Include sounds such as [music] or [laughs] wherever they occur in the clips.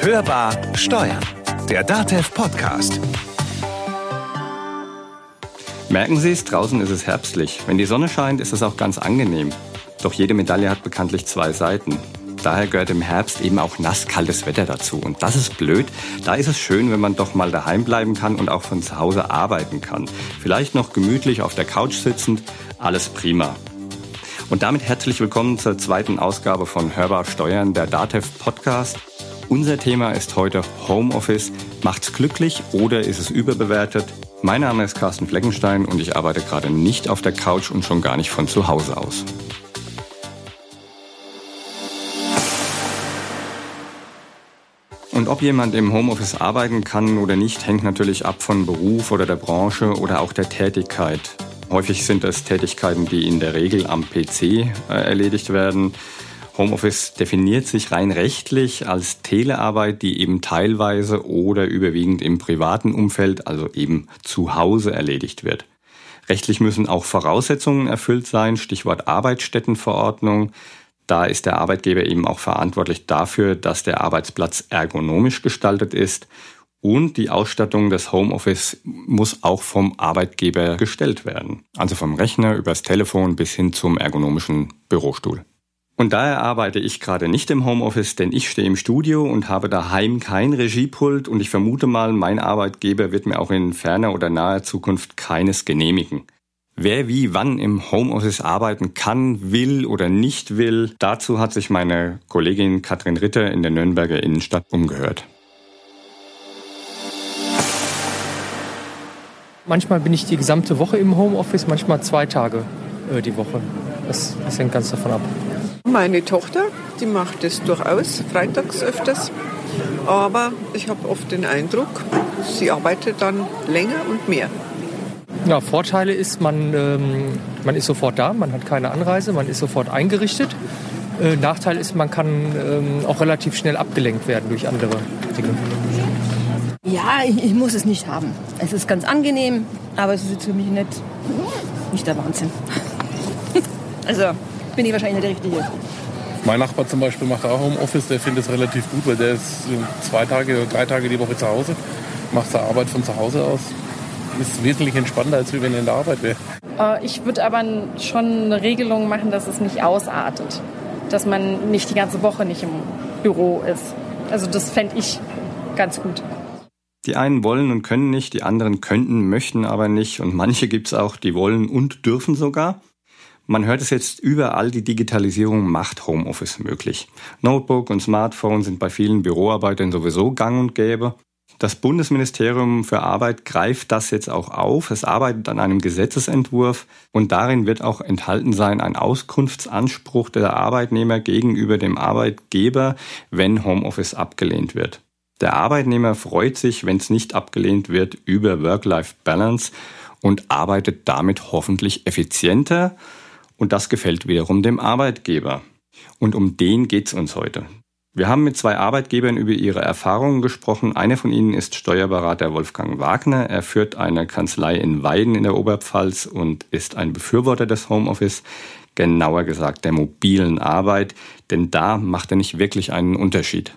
Hörbar Steuern, der DATEV Podcast. Merken Sie es, draußen ist es herbstlich. Wenn die Sonne scheint, ist es auch ganz angenehm. Doch jede Medaille hat bekanntlich zwei Seiten. Daher gehört im Herbst eben auch nasskaltes Wetter dazu. Und das ist blöd. Da ist es schön, wenn man doch mal daheim bleiben kann und auch von zu Hause arbeiten kann. Vielleicht noch gemütlich auf der Couch sitzend. Alles prima. Und damit herzlich willkommen zur zweiten Ausgabe von Hörbar Steuern, der DATEV Podcast. Unser Thema ist heute Homeoffice. Macht's glücklich oder ist es überbewertet? Mein Name ist Carsten Fleckenstein und ich arbeite gerade nicht auf der Couch und schon gar nicht von zu Hause aus. Und ob jemand im Homeoffice arbeiten kann oder nicht, hängt natürlich ab von Beruf oder der Branche oder auch der Tätigkeit. Häufig sind es Tätigkeiten, die in der Regel am PC äh, erledigt werden. Homeoffice definiert sich rein rechtlich als Telearbeit, die eben teilweise oder überwiegend im privaten Umfeld, also eben zu Hause erledigt wird. Rechtlich müssen auch Voraussetzungen erfüllt sein, Stichwort Arbeitsstättenverordnung. Da ist der Arbeitgeber eben auch verantwortlich dafür, dass der Arbeitsplatz ergonomisch gestaltet ist und die Ausstattung des Homeoffice muss auch vom Arbeitgeber gestellt werden. Also vom Rechner übers Telefon bis hin zum ergonomischen Bürostuhl. Und daher arbeite ich gerade nicht im Homeoffice, denn ich stehe im Studio und habe daheim kein Regiepult und ich vermute mal, mein Arbeitgeber wird mir auch in ferner oder naher Zukunft keines genehmigen. Wer wie wann im Homeoffice arbeiten kann, will oder nicht will, dazu hat sich meine Kollegin Katrin Ritter in der Nürnberger Innenstadt umgehört. Manchmal bin ich die gesamte Woche im Homeoffice, manchmal zwei Tage äh, die Woche. Das, das hängt ganz davon ab. Meine Tochter, die macht es durchaus freitags öfters. Aber ich habe oft den Eindruck, sie arbeitet dann länger und mehr. Ja, Vorteile ist, man, ähm, man ist sofort da, man hat keine Anreise, man ist sofort eingerichtet. Äh, Nachteil ist, man kann ähm, auch relativ schnell abgelenkt werden durch andere Dinge. Ja, ich, ich, muss es nicht haben. Es ist ganz angenehm, aber es ist jetzt für mich nicht, nicht der Wahnsinn. [laughs] also bin ich wahrscheinlich nicht der Richtige. Mein Nachbar zum Beispiel macht auch Homeoffice, der findet es relativ gut, weil der ist zwei Tage oder drei Tage die Woche zu Hause, macht seine Arbeit von zu Hause aus. Ist wesentlich entspannter, als wenn er in der Arbeit wäre. Äh, ich würde aber schon eine Regelung machen, dass es nicht ausartet. Dass man nicht die ganze Woche nicht im Büro ist. Also das fände ich ganz gut. Die einen wollen und können nicht, die anderen könnten, möchten aber nicht und manche gibt es auch, die wollen und dürfen sogar. Man hört es jetzt überall, die Digitalisierung macht Homeoffice möglich. Notebook und Smartphone sind bei vielen Büroarbeitern sowieso gang und gäbe. Das Bundesministerium für Arbeit greift das jetzt auch auf. Es arbeitet an einem Gesetzesentwurf und darin wird auch enthalten sein ein Auskunftsanspruch der Arbeitnehmer gegenüber dem Arbeitgeber, wenn Homeoffice abgelehnt wird. Der Arbeitnehmer freut sich, wenn es nicht abgelehnt wird, über Work-Life-Balance und arbeitet damit hoffentlich effizienter und das gefällt wiederum dem Arbeitgeber. Und um den geht's uns heute. Wir haben mit zwei Arbeitgebern über ihre Erfahrungen gesprochen. Einer von ihnen ist Steuerberater Wolfgang Wagner. Er führt eine Kanzlei in Weiden in der Oberpfalz und ist ein Befürworter des Homeoffice, genauer gesagt der mobilen Arbeit, denn da macht er nicht wirklich einen Unterschied.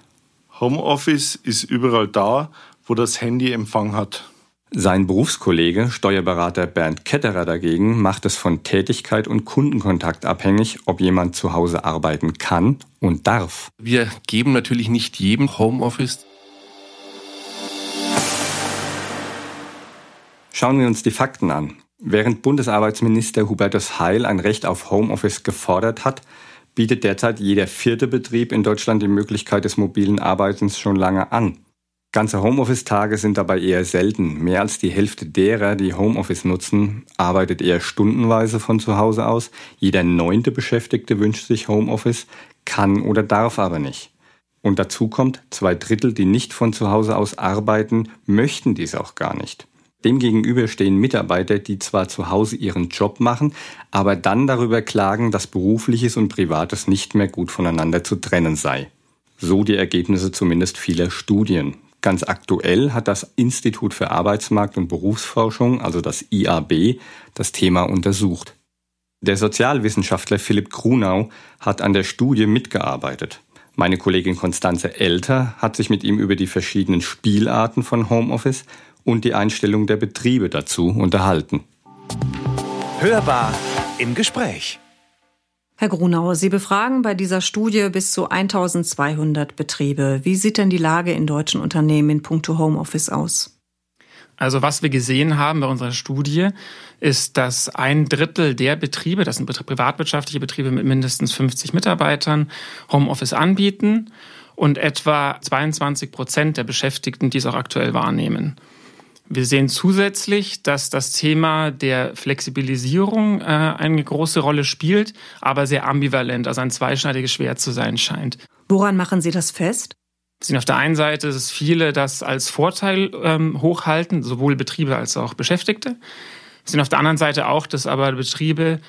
Homeoffice ist überall da, wo das Handy Empfang hat. Sein Berufskollege, Steuerberater Bernd Ketterer dagegen, macht es von Tätigkeit und Kundenkontakt abhängig, ob jemand zu Hause arbeiten kann und darf. Wir geben natürlich nicht jedem Homeoffice. Schauen wir uns die Fakten an. Während Bundesarbeitsminister Hubertus Heil ein Recht auf Homeoffice gefordert hat, bietet derzeit jeder vierte Betrieb in Deutschland die Möglichkeit des mobilen Arbeitens schon lange an. Ganze Homeoffice-Tage sind dabei eher selten. Mehr als die Hälfte derer, die Homeoffice nutzen, arbeitet eher stundenweise von zu Hause aus. Jeder neunte Beschäftigte wünscht sich Homeoffice, kann oder darf aber nicht. Und dazu kommt, zwei Drittel, die nicht von zu Hause aus arbeiten, möchten dies auch gar nicht. Demgegenüber stehen Mitarbeiter, die zwar zu Hause ihren Job machen, aber dann darüber klagen, dass berufliches und privates nicht mehr gut voneinander zu trennen sei. So die Ergebnisse zumindest vieler Studien. Ganz aktuell hat das Institut für Arbeitsmarkt und Berufsforschung, also das IAB, das Thema untersucht. Der Sozialwissenschaftler Philipp Grunau hat an der Studie mitgearbeitet. Meine Kollegin Konstanze Elter hat sich mit ihm über die verschiedenen Spielarten von Homeoffice und die Einstellung der Betriebe dazu unterhalten. Hörbar im Gespräch. Herr Grunauer, Sie befragen bei dieser Studie bis zu 1200 Betriebe. Wie sieht denn die Lage in deutschen Unternehmen in puncto Homeoffice aus? Also was wir gesehen haben bei unserer Studie, ist, dass ein Drittel der Betriebe, das sind privatwirtschaftliche Betriebe mit mindestens 50 Mitarbeitern, Homeoffice anbieten und etwa 22 Prozent der Beschäftigten dies auch aktuell wahrnehmen. Wir sehen zusätzlich, dass das Thema der Flexibilisierung äh, eine große Rolle spielt, aber sehr ambivalent, also ein zweischneidiges Schwert zu sein scheint. Woran machen Sie das fest? Wir sehen auf der einen Seite, dass viele das als Vorteil ähm, hochhalten, sowohl Betriebe als auch Beschäftigte. Wir sehen auf der anderen Seite auch, dass aber Betriebe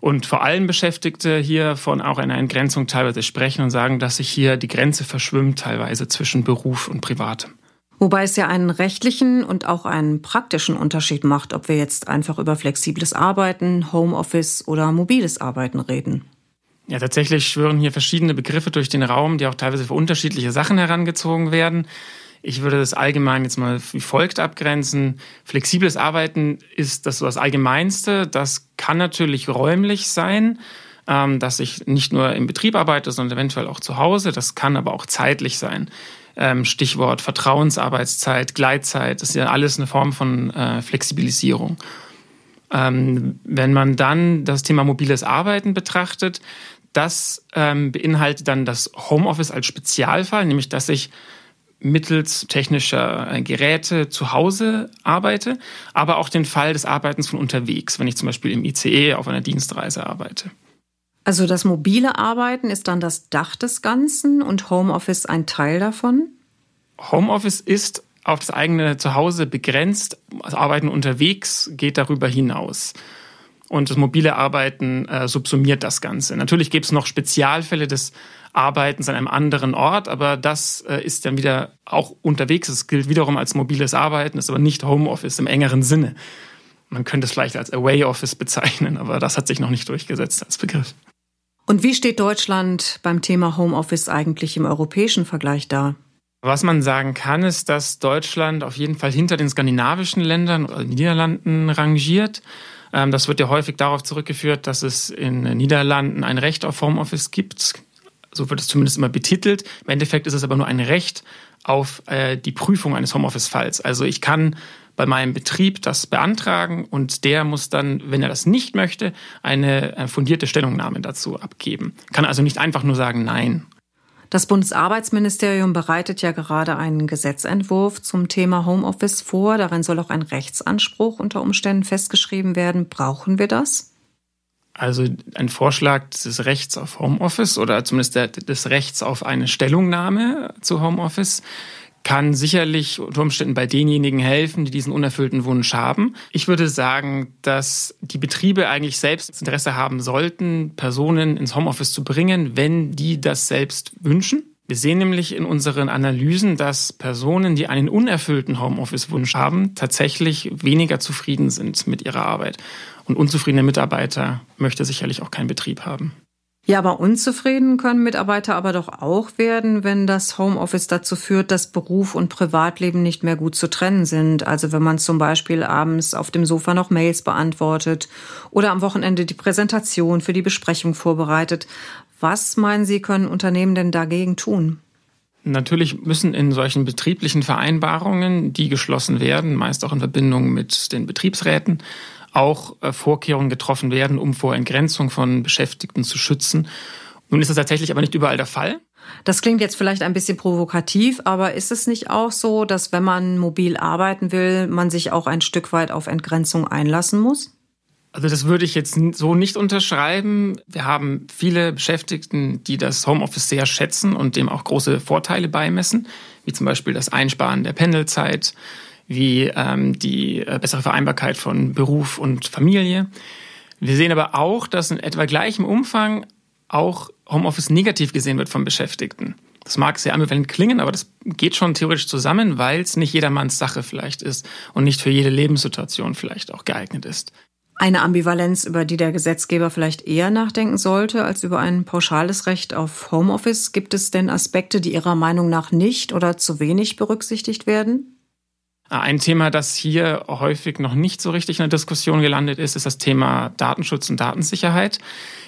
und vor allem Beschäftigte hier von auch einer Entgrenzung teilweise sprechen und sagen, dass sich hier die Grenze verschwimmt teilweise zwischen Beruf und Privatem. Wobei es ja einen rechtlichen und auch einen praktischen Unterschied macht, ob wir jetzt einfach über flexibles Arbeiten, Homeoffice oder mobiles Arbeiten reden. Ja, tatsächlich schwören hier verschiedene Begriffe durch den Raum, die auch teilweise für unterschiedliche Sachen herangezogen werden. Ich würde das allgemein jetzt mal wie folgt abgrenzen. Flexibles Arbeiten ist das das Allgemeinste. Das kann natürlich räumlich sein, ähm, dass ich nicht nur im Betrieb arbeite, sondern eventuell auch zu Hause. Das kann aber auch zeitlich sein. Ähm, Stichwort Vertrauensarbeitszeit, Gleitzeit, das ist ja alles eine Form von äh, Flexibilisierung. Ähm, wenn man dann das Thema mobiles Arbeiten betrachtet, das ähm, beinhaltet dann das Homeoffice als Spezialfall, nämlich dass ich mittels technischer äh, Geräte zu Hause arbeite, aber auch den Fall des Arbeitens von unterwegs, wenn ich zum Beispiel im ICE auf einer Dienstreise arbeite. Also das mobile Arbeiten ist dann das Dach des Ganzen und Homeoffice ein Teil davon? Homeoffice ist auf das eigene Zuhause begrenzt. Das Arbeiten unterwegs geht darüber hinaus. Und das mobile Arbeiten äh, subsumiert das Ganze. Natürlich gibt es noch Spezialfälle des Arbeitens an einem anderen Ort, aber das äh, ist dann wieder auch unterwegs. Es gilt wiederum als mobiles Arbeiten, ist aber nicht Homeoffice im engeren Sinne. Man könnte es vielleicht als Away Office bezeichnen, aber das hat sich noch nicht durchgesetzt als Begriff. Und wie steht Deutschland beim Thema Homeoffice eigentlich im europäischen Vergleich da? Was man sagen kann, ist, dass Deutschland auf jeden Fall hinter den skandinavischen Ländern oder Niederlanden rangiert. Ähm, das wird ja häufig darauf zurückgeführt, dass es in den Niederlanden ein Recht auf Homeoffice gibt. So wird es zumindest immer betitelt. Im Endeffekt ist es aber nur ein Recht auf äh, die Prüfung eines Homeoffice-Falls. Also ich kann bei meinem Betrieb das beantragen und der muss dann, wenn er das nicht möchte, eine äh, fundierte Stellungnahme dazu abgeben. Kann also nicht einfach nur sagen Nein. Das Bundesarbeitsministerium bereitet ja gerade einen Gesetzentwurf zum Thema Homeoffice vor. Darin soll auch ein Rechtsanspruch unter Umständen festgeschrieben werden. Brauchen wir das? Also ein Vorschlag des Rechts auf Homeoffice oder zumindest des Rechts auf eine Stellungnahme zu Homeoffice kann sicherlich unter Umständen bei denjenigen helfen, die diesen unerfüllten Wunsch haben. Ich würde sagen, dass die Betriebe eigentlich selbst das Interesse haben sollten, Personen ins Homeoffice zu bringen, wenn die das selbst wünschen. Wir sehen nämlich in unseren Analysen, dass Personen, die einen unerfüllten Homeoffice-Wunsch haben, tatsächlich weniger zufrieden sind mit ihrer Arbeit. Und unzufriedene Mitarbeiter möchte sicherlich auch kein Betrieb haben. Ja, aber unzufrieden können Mitarbeiter aber doch auch werden, wenn das Homeoffice dazu führt, dass Beruf und Privatleben nicht mehr gut zu trennen sind. Also wenn man zum Beispiel abends auf dem Sofa noch Mails beantwortet oder am Wochenende die Präsentation für die Besprechung vorbereitet. Was meinen Sie, können Unternehmen denn dagegen tun? Natürlich müssen in solchen betrieblichen Vereinbarungen, die geschlossen werden, meist auch in Verbindung mit den Betriebsräten, auch äh, Vorkehrungen getroffen werden, um vor Entgrenzung von Beschäftigten zu schützen. Nun ist das tatsächlich aber nicht überall der Fall. Das klingt jetzt vielleicht ein bisschen provokativ, aber ist es nicht auch so, dass wenn man mobil arbeiten will, man sich auch ein Stück weit auf Entgrenzung einlassen muss? Also das würde ich jetzt so nicht unterschreiben. Wir haben viele Beschäftigten, die das Homeoffice sehr schätzen und dem auch große Vorteile beimessen, wie zum Beispiel das Einsparen der Pendelzeit, wie ähm, die äh, bessere Vereinbarkeit von Beruf und Familie. Wir sehen aber auch, dass in etwa gleichem Umfang auch Homeoffice negativ gesehen wird von Beschäftigten. Das mag sehr ambivalent klingen, aber das geht schon theoretisch zusammen, weil es nicht jedermanns Sache vielleicht ist und nicht für jede Lebenssituation vielleicht auch geeignet ist. Eine Ambivalenz, über die der Gesetzgeber vielleicht eher nachdenken sollte als über ein pauschales Recht auf Homeoffice. Gibt es denn Aspekte, die Ihrer Meinung nach nicht oder zu wenig berücksichtigt werden? Ein Thema, das hier häufig noch nicht so richtig in der Diskussion gelandet ist, ist das Thema Datenschutz und Datensicherheit.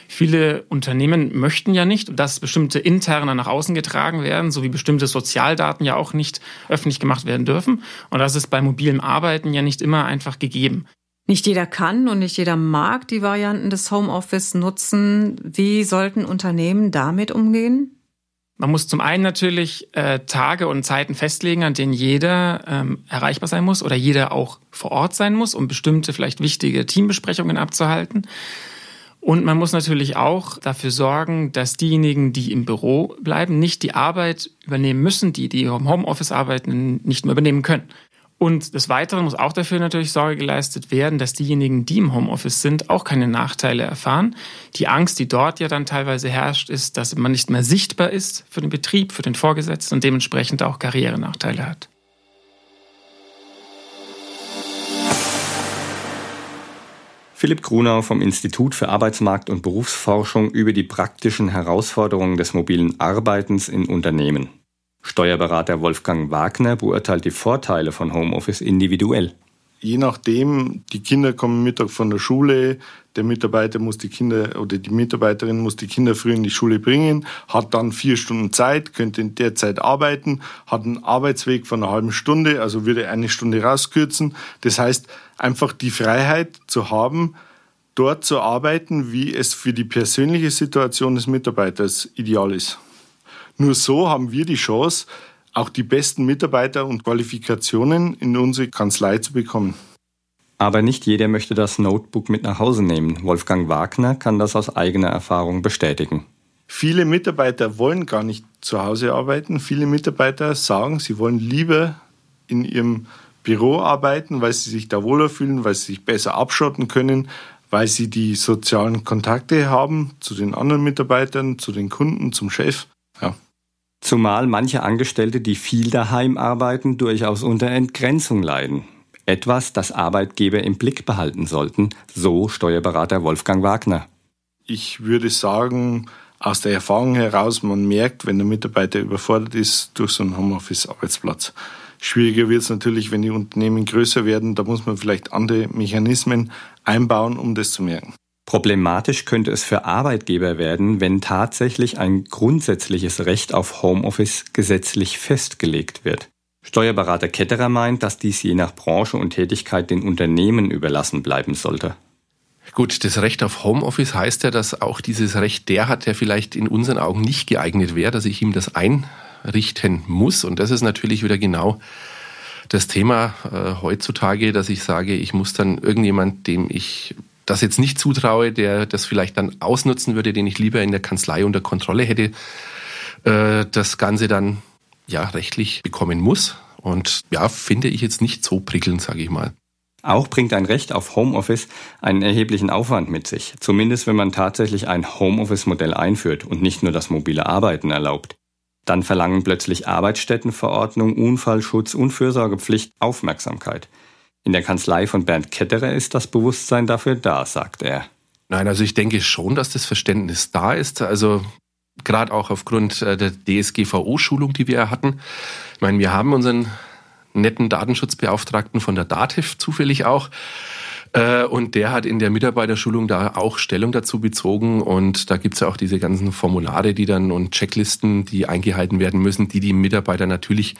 Viele Unternehmen möchten ja nicht, dass bestimmte interne nach außen getragen werden, so wie bestimmte Sozialdaten ja auch nicht öffentlich gemacht werden dürfen. Und das ist bei mobilem Arbeiten ja nicht immer einfach gegeben. Nicht jeder kann und nicht jeder mag die Varianten des Homeoffice nutzen. Wie sollten Unternehmen damit umgehen? Man muss zum einen natürlich äh, Tage und Zeiten festlegen, an denen jeder ähm, erreichbar sein muss oder jeder auch vor Ort sein muss, um bestimmte vielleicht wichtige Teambesprechungen abzuhalten. Und man muss natürlich auch dafür sorgen, dass diejenigen, die im Büro bleiben, nicht die Arbeit übernehmen müssen, die die im Homeoffice arbeiten, nicht mehr übernehmen können. Und des Weiteren muss auch dafür natürlich Sorge geleistet werden, dass diejenigen, die im Homeoffice sind, auch keine Nachteile erfahren. Die Angst, die dort ja dann teilweise herrscht, ist, dass man nicht mehr sichtbar ist für den Betrieb, für den Vorgesetzten und dementsprechend auch Karrierenachteile hat. Philipp Grunau vom Institut für Arbeitsmarkt und Berufsforschung über die praktischen Herausforderungen des mobilen Arbeitens in Unternehmen. Steuerberater Wolfgang Wagner beurteilt die Vorteile von Homeoffice individuell. Je nachdem, die Kinder kommen Mittag von der Schule, der Mitarbeiter muss die Kinder oder die Mitarbeiterin muss die Kinder früh in die Schule bringen, hat dann vier Stunden Zeit, könnte in der Zeit arbeiten, hat einen Arbeitsweg von einer halben Stunde, also würde eine Stunde rauskürzen. Das heißt, einfach die Freiheit zu haben, dort zu arbeiten, wie es für die persönliche Situation des Mitarbeiters ideal ist. Nur so haben wir die Chance, auch die besten Mitarbeiter und Qualifikationen in unsere Kanzlei zu bekommen. Aber nicht jeder möchte das Notebook mit nach Hause nehmen. Wolfgang Wagner kann das aus eigener Erfahrung bestätigen. Viele Mitarbeiter wollen gar nicht zu Hause arbeiten. Viele Mitarbeiter sagen, sie wollen lieber in ihrem Büro arbeiten, weil sie sich da wohler fühlen, weil sie sich besser abschotten können, weil sie die sozialen Kontakte haben zu den anderen Mitarbeitern, zu den Kunden, zum Chef. Ja. Zumal manche Angestellte, die viel daheim arbeiten, durchaus unter Entgrenzung leiden. Etwas, das Arbeitgeber im Blick behalten sollten, so Steuerberater Wolfgang Wagner. Ich würde sagen, aus der Erfahrung heraus, man merkt, wenn der Mitarbeiter überfordert ist durch so einen Homeoffice-Arbeitsplatz. Schwieriger wird es natürlich, wenn die Unternehmen größer werden. Da muss man vielleicht andere Mechanismen einbauen, um das zu merken. Problematisch könnte es für Arbeitgeber werden, wenn tatsächlich ein grundsätzliches Recht auf Homeoffice gesetzlich festgelegt wird. Steuerberater Ketterer meint, dass dies je nach Branche und Tätigkeit den Unternehmen überlassen bleiben sollte. Gut, das Recht auf Homeoffice heißt ja, dass auch dieses Recht der hat, der vielleicht in unseren Augen nicht geeignet wäre, dass ich ihm das einrichten muss. Und das ist natürlich wieder genau das Thema äh, heutzutage, dass ich sage, ich muss dann irgendjemand, dem ich das jetzt nicht zutraue, der das vielleicht dann ausnutzen würde, den ich lieber in der Kanzlei unter Kontrolle hätte, äh, das Ganze dann ja rechtlich bekommen muss. Und ja, finde ich jetzt nicht so prickelnd, sage ich mal. Auch bringt ein Recht auf Homeoffice einen erheblichen Aufwand mit sich, zumindest wenn man tatsächlich ein Homeoffice-Modell einführt und nicht nur das mobile Arbeiten erlaubt. Dann verlangen plötzlich Arbeitsstättenverordnung, Unfallschutz und Fürsorgepflicht Aufmerksamkeit. In der Kanzlei von Bernd Ketterer ist das Bewusstsein dafür da, sagt er. Nein, also ich denke schon, dass das Verständnis da ist. Also gerade auch aufgrund äh, der DSGVO-Schulung, die wir hatten. Ich meine, wir haben unseren netten Datenschutzbeauftragten von der DATEV zufällig auch. Äh, und der hat in der Mitarbeiterschulung da auch Stellung dazu bezogen. Und da gibt's ja auch diese ganzen Formulare, die dann und Checklisten, die eingehalten werden müssen, die die Mitarbeiter natürlich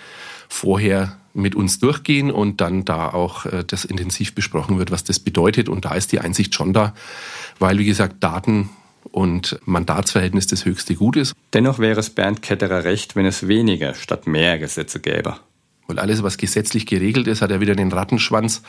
vorher mit uns durchgehen und dann da auch äh, das intensiv besprochen wird, was das bedeutet. Und da ist die Einsicht schon da, weil, wie gesagt, Daten und Mandatsverhältnis das höchste Gut ist. Dennoch wäre es Bernd Ketterer recht, wenn es weniger statt mehr Gesetze gäbe. Weil alles, was gesetzlich geregelt ist, hat ja wieder den Rattenschwanz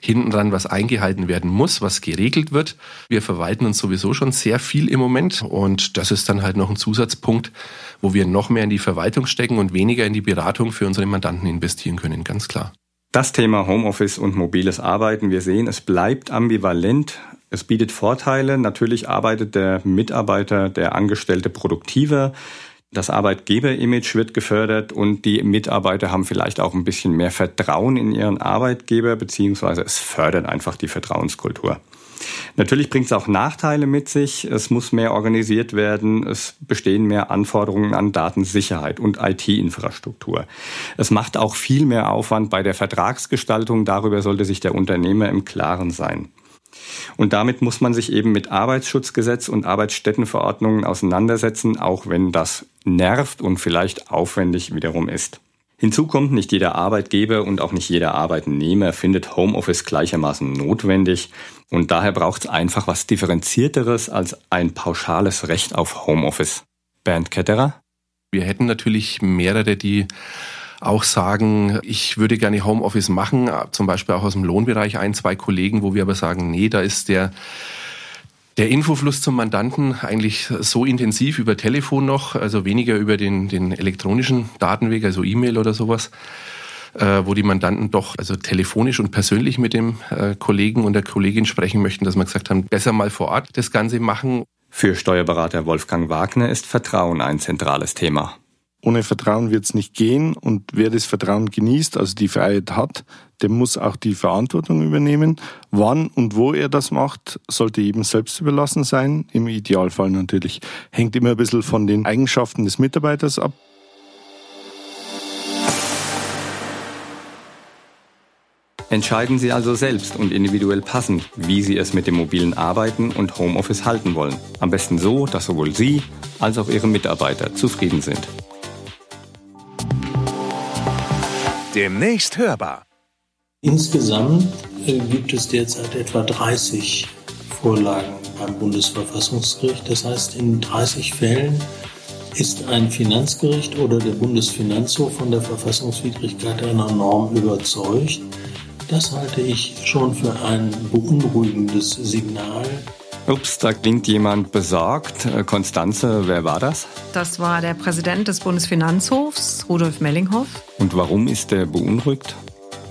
hinten dran, was eingehalten werden muss, was geregelt wird. Wir verwalten uns sowieso schon sehr viel im Moment und das ist dann halt noch ein Zusatzpunkt, wo wir noch mehr in die Verwaltung stecken und weniger in die Beratung für unsere Mandanten investieren können, ganz klar. Das Thema Homeoffice und mobiles Arbeiten, wir sehen, es bleibt ambivalent. Es bietet Vorteile. Natürlich arbeitet der Mitarbeiter, der Angestellte produktiver. Das Arbeitgeberimage wird gefördert und die Mitarbeiter haben vielleicht auch ein bisschen mehr Vertrauen in ihren Arbeitgeber, beziehungsweise es fördert einfach die Vertrauenskultur. Natürlich bringt es auch Nachteile mit sich. Es muss mehr organisiert werden. Es bestehen mehr Anforderungen an Datensicherheit und IT-Infrastruktur. Es macht auch viel mehr Aufwand bei der Vertragsgestaltung. Darüber sollte sich der Unternehmer im Klaren sein. Und damit muss man sich eben mit Arbeitsschutzgesetz und Arbeitsstättenverordnungen auseinandersetzen, auch wenn das nervt und vielleicht aufwendig wiederum ist. Hinzu kommt, nicht jeder Arbeitgeber und auch nicht jeder Arbeitnehmer findet Homeoffice gleichermaßen notwendig und daher braucht es einfach was Differenzierteres als ein pauschales Recht auf Homeoffice. Bernd Ketterer? Wir hätten natürlich mehrere, die auch sagen, ich würde gerne Homeoffice machen, zum Beispiel auch aus dem Lohnbereich ein, zwei Kollegen, wo wir aber sagen, nee, da ist der der Infofluss zum Mandanten eigentlich so intensiv über Telefon noch, also weniger über den, den elektronischen Datenweg, also E-Mail oder sowas, äh, wo die Mandanten doch also telefonisch und persönlich mit dem äh, Kollegen und der Kollegin sprechen möchten, dass wir gesagt haben, besser mal vor Ort das Ganze machen. Für Steuerberater Wolfgang Wagner ist Vertrauen ein zentrales Thema. Ohne Vertrauen wird es nicht gehen und wer das Vertrauen genießt, also die Freiheit hat, der muss auch die Verantwortung übernehmen. Wann und wo er das macht, sollte jedem selbst überlassen sein. Im Idealfall natürlich. Hängt immer ein bisschen von den Eigenschaften des Mitarbeiters ab. Entscheiden Sie also selbst und individuell passend, wie Sie es mit dem mobilen Arbeiten und Homeoffice halten wollen. Am besten so, dass sowohl Sie als auch Ihre Mitarbeiter zufrieden sind. Demnächst hörbar. Insgesamt äh, gibt es derzeit etwa 30 Vorlagen beim Bundesverfassungsgericht. Das heißt, in 30 Fällen ist ein Finanzgericht oder der Bundesfinanzhof von der Verfassungswidrigkeit einer Norm überzeugt. Das halte ich schon für ein beunruhigendes Signal Ups, da klingt jemand besorgt. Konstanze, äh, wer war das? Das war der Präsident des Bundesfinanzhofs, Rudolf Mellinghoff. Und warum ist er beunruhigt?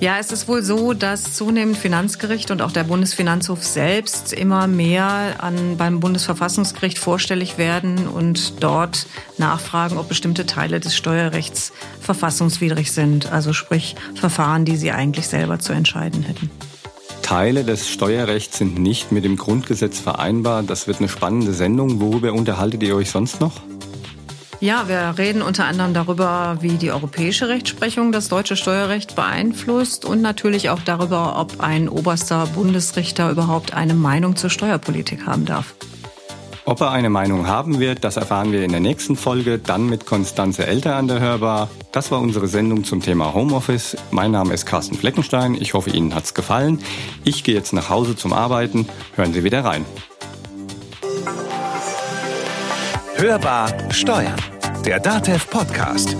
Ja, es ist wohl so, dass zunehmend Finanzgericht und auch der Bundesfinanzhof selbst immer mehr an, beim Bundesverfassungsgericht vorstellig werden und dort nachfragen, ob bestimmte Teile des Steuerrechts verfassungswidrig sind. Also sprich Verfahren, die sie eigentlich selber zu entscheiden hätten. Teile des Steuerrechts sind nicht mit dem Grundgesetz vereinbar. Das wird eine spannende Sendung. Worüber unterhaltet ihr euch sonst noch? Ja, wir reden unter anderem darüber, wie die europäische Rechtsprechung das deutsche Steuerrecht beeinflusst und natürlich auch darüber, ob ein oberster Bundesrichter überhaupt eine Meinung zur Steuerpolitik haben darf. Ob er eine Meinung haben wird, das erfahren wir in der nächsten Folge, dann mit Konstanze Elter an der Hörbar. Das war unsere Sendung zum Thema Homeoffice. Mein Name ist Carsten Fleckenstein. Ich hoffe, Ihnen hat's gefallen. Ich gehe jetzt nach Hause zum Arbeiten. Hören Sie wieder rein. Hörbar Steuern. Der DATEV Podcast.